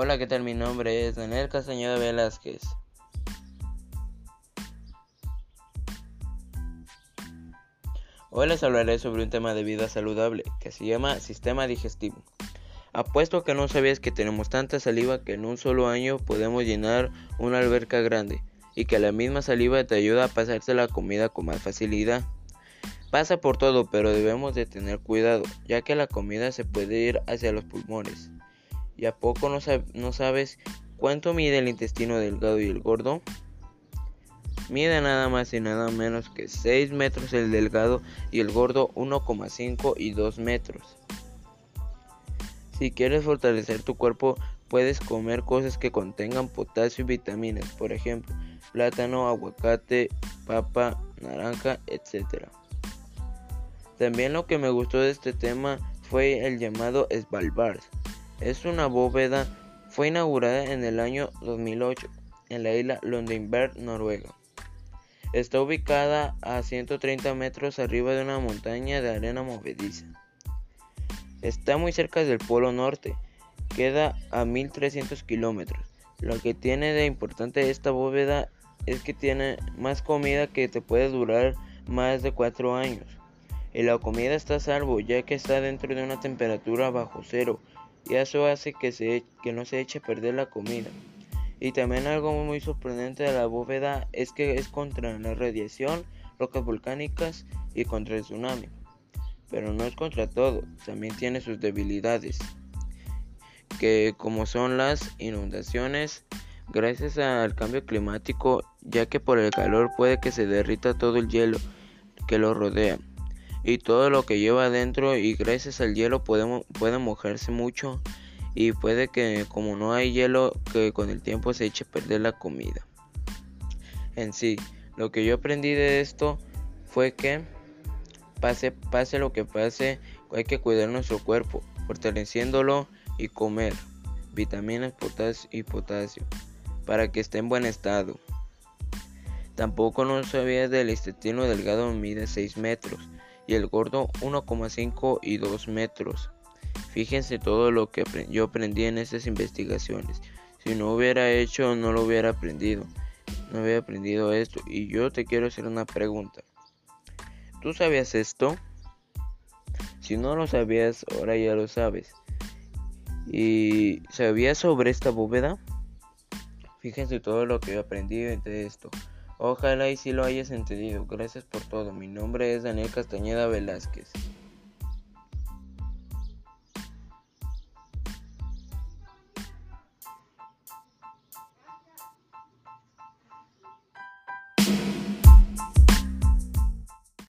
Hola, ¿qué tal? Mi nombre es Daniel Castañeda Velázquez. Hoy les hablaré sobre un tema de vida saludable que se llama sistema digestivo. Apuesto que no sabías que tenemos tanta saliva que en un solo año podemos llenar una alberca grande y que la misma saliva te ayuda a pasarse la comida con más facilidad. Pasa por todo, pero debemos de tener cuidado, ya que la comida se puede ir hacia los pulmones. ¿Y a poco no, sabes cuánto mide el intestino delgado y el gordo? Mide nada más y nada menos que 6 metros el delgado y el gordo 1,5 y 2 metros. Si quieres fortalecer tu cuerpo, puedes comer cosas que contengan potasio y vitaminas, por ejemplo, plátano, aguacate, papa, naranja, etc. También lo que me gustó de este tema fue el llamado Svalbard, es una bóveda, fue inaugurada en el año 2008 en la isla Londonberg, Noruega. Está ubicada a 130 metros arriba de una montaña de arena movediza. Está muy cerca del Polo Norte, queda a 1300 kilómetros. Lo que tiene de importante esta bóveda es que tiene más comida que te puede durar más de 4 años. Y la comida está a salvo ya que está dentro de una temperatura bajo cero y eso hace que, se, que no se eche a perder la comida. Y también algo muy sorprendente de la bóveda es que es contra la radiación, rocas volcánicas y contra el tsunami. Pero no es contra todo, también tiene sus debilidades, que como son las inundaciones, gracias al cambio climático, ya que por el calor puede que se derrita todo el hielo que lo rodea y todo lo que lleva adentro y gracias al hielo puede mojarse mucho y puede que como no hay hielo que con el tiempo se eche a perder la comida. En sí, lo que yo aprendí de esto fue que pase, pase lo que pase, hay que cuidar nuestro cuerpo, fortaleciéndolo y comer vitaminas potasio y potasio para que esté en buen estado. Tampoco no sabía del intestino delgado mide 6 metros y el gordo 1,5 y 2 metros. Fíjense todo lo que yo aprendí en estas investigaciones. Si no hubiera hecho, no lo hubiera aprendido. No hubiera aprendido esto. Y yo te quiero hacer una pregunta. ¿Tú sabías esto? Si no lo sabías, ahora ya lo sabes. ¿Y sabías sobre esta bóveda? Fíjense todo lo que he aprendido de esto. Ojalá y si lo hayas entendido. Gracias por todo. Mi nombre es Daniel Castañeda Velázquez.